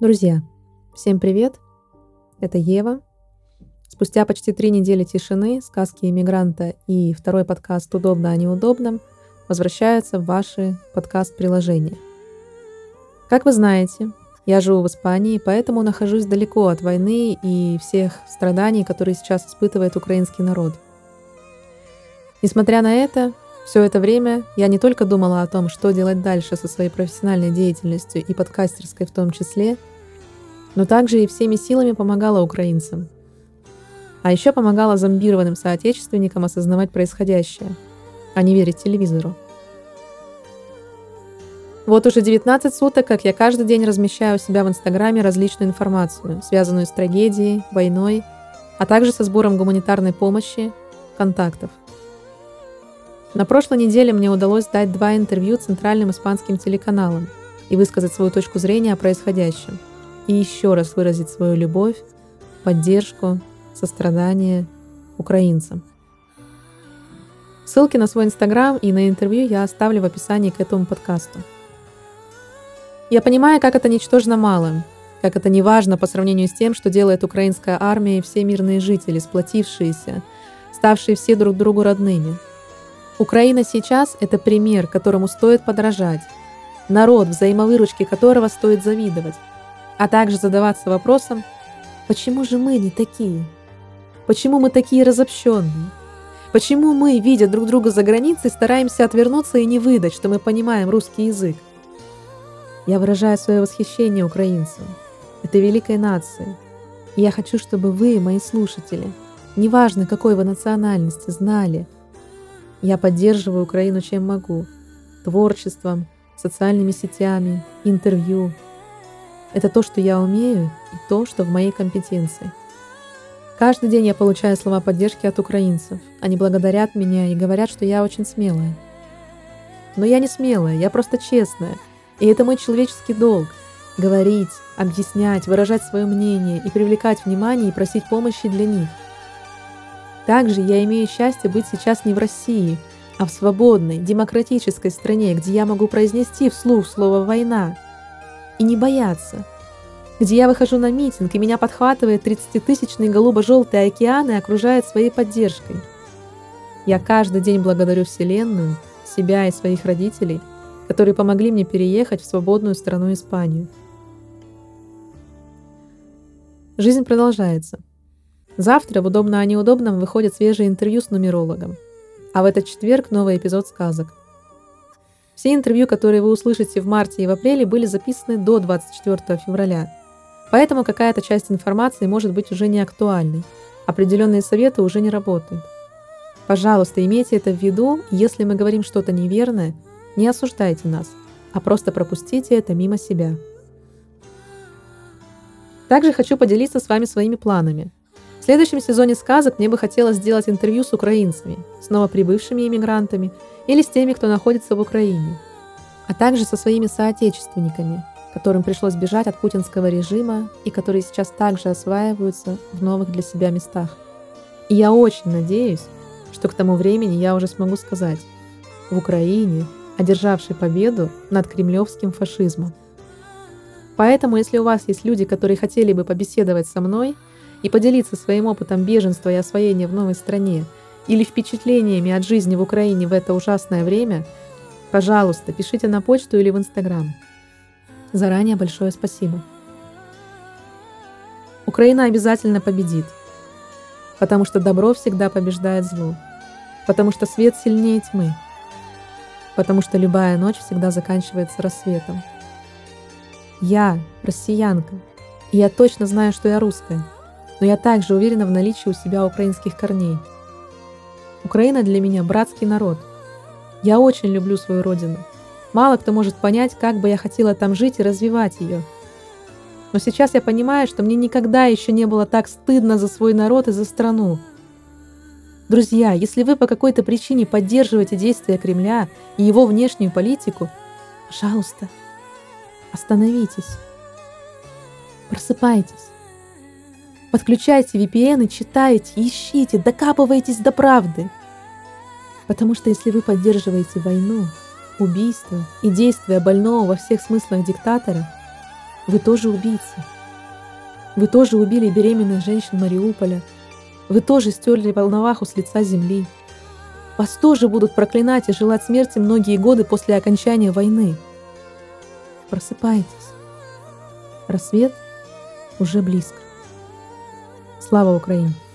Друзья, всем привет! Это Ева. Спустя почти три недели тишины, сказки иммигранта и второй подкаст «Удобно о неудобном» возвращаются в ваши подкаст-приложения. Как вы знаете, я живу в Испании, поэтому нахожусь далеко от войны и всех страданий, которые сейчас испытывает украинский народ. Несмотря на это, все это время я не только думала о том, что делать дальше со своей профессиональной деятельностью и подкастерской в том числе, но также и всеми силами помогала украинцам. А еще помогала зомбированным соотечественникам осознавать происходящее, а не верить телевизору. Вот уже 19 суток, как я каждый день размещаю у себя в Инстаграме различную информацию, связанную с трагедией, войной, а также со сбором гуманитарной помощи, контактов – на прошлой неделе мне удалось дать два интервью центральным испанским телеканалам и высказать свою точку зрения о происходящем. И еще раз выразить свою любовь, поддержку, сострадание украинцам. Ссылки на свой инстаграм и на интервью я оставлю в описании к этому подкасту. Я понимаю, как это ничтожно мало, как это не важно по сравнению с тем, что делает украинская армия и все мирные жители, сплотившиеся, ставшие все друг другу родными – Украина сейчас – это пример, которому стоит подражать. Народ, взаимовыручке которого стоит завидовать. А также задаваться вопросом, почему же мы не такие? Почему мы такие разобщенные? Почему мы, видя друг друга за границей, стараемся отвернуться и не выдать, что мы понимаем русский язык? Я выражаю свое восхищение украинцам, этой великой нации. И я хочу, чтобы вы, мои слушатели, неважно какой вы национальности, знали – я поддерживаю Украину чем могу. Творчеством, социальными сетями, интервью. Это то, что я умею, и то, что в моей компетенции. Каждый день я получаю слова поддержки от украинцев. Они благодарят меня и говорят, что я очень смелая. Но я не смелая, я просто честная. И это мой человеческий долг — говорить, объяснять, выражать свое мнение и привлекать внимание и просить помощи для них — также я имею счастье быть сейчас не в России, а в свободной, демократической стране, где я могу произнести вслух слово «война» и не бояться, где я выхожу на митинг, и меня подхватывает 30-тысячный голубо-желтый океан и окружает своей поддержкой. Я каждый день благодарю Вселенную, себя и своих родителей, которые помогли мне переехать в свободную страну Испанию. Жизнь продолжается. Завтра в «Удобно о неудобном» выходит свежее интервью с нумерологом. А в этот четверг новый эпизод сказок. Все интервью, которые вы услышите в марте и в апреле, были записаны до 24 февраля. Поэтому какая-то часть информации может быть уже не актуальной. Определенные советы уже не работают. Пожалуйста, имейте это в виду, если мы говорим что-то неверное, не осуждайте нас, а просто пропустите это мимо себя. Также хочу поделиться с вами своими планами – следующем сезоне сказок мне бы хотелось сделать интервью с украинцами, с новоприбывшими иммигрантами или с теми, кто находится в Украине, а также со своими соотечественниками, которым пришлось бежать от путинского режима и которые сейчас также осваиваются в новых для себя местах. И я очень надеюсь, что к тому времени я уже смогу сказать в Украине, одержавшей победу над кремлевским фашизмом. Поэтому, если у вас есть люди, которые хотели бы побеседовать со мной – и поделиться своим опытом беженства и освоения в новой стране или впечатлениями от жизни в Украине в это ужасное время, пожалуйста, пишите на почту или в Инстаграм. Заранее большое спасибо. Украина обязательно победит, потому что добро всегда побеждает зло, потому что свет сильнее тьмы, потому что любая ночь всегда заканчивается рассветом. Я россиянка, и я точно знаю, что я русская – но я также уверена в наличии у себя украинских корней. Украина для меня братский народ. Я очень люблю свою родину. Мало кто может понять, как бы я хотела там жить и развивать ее. Но сейчас я понимаю, что мне никогда еще не было так стыдно за свой народ и за страну. Друзья, если вы по какой-то причине поддерживаете действия Кремля и его внешнюю политику, пожалуйста, остановитесь. Просыпайтесь. Подключайте VPN, читайте, ищите, докапывайтесь до правды. Потому что если вы поддерживаете войну, убийство и действия больного во всех смыслах диктатора, Вы тоже убийцы. Вы тоже убили беременных женщин Мариуполя. Вы тоже стерли волноваху с лица земли. Вас тоже будут проклинать и желать смерти многие годы после окончания войны. Просыпайтесь. Рассвет уже близко. Слава Украине!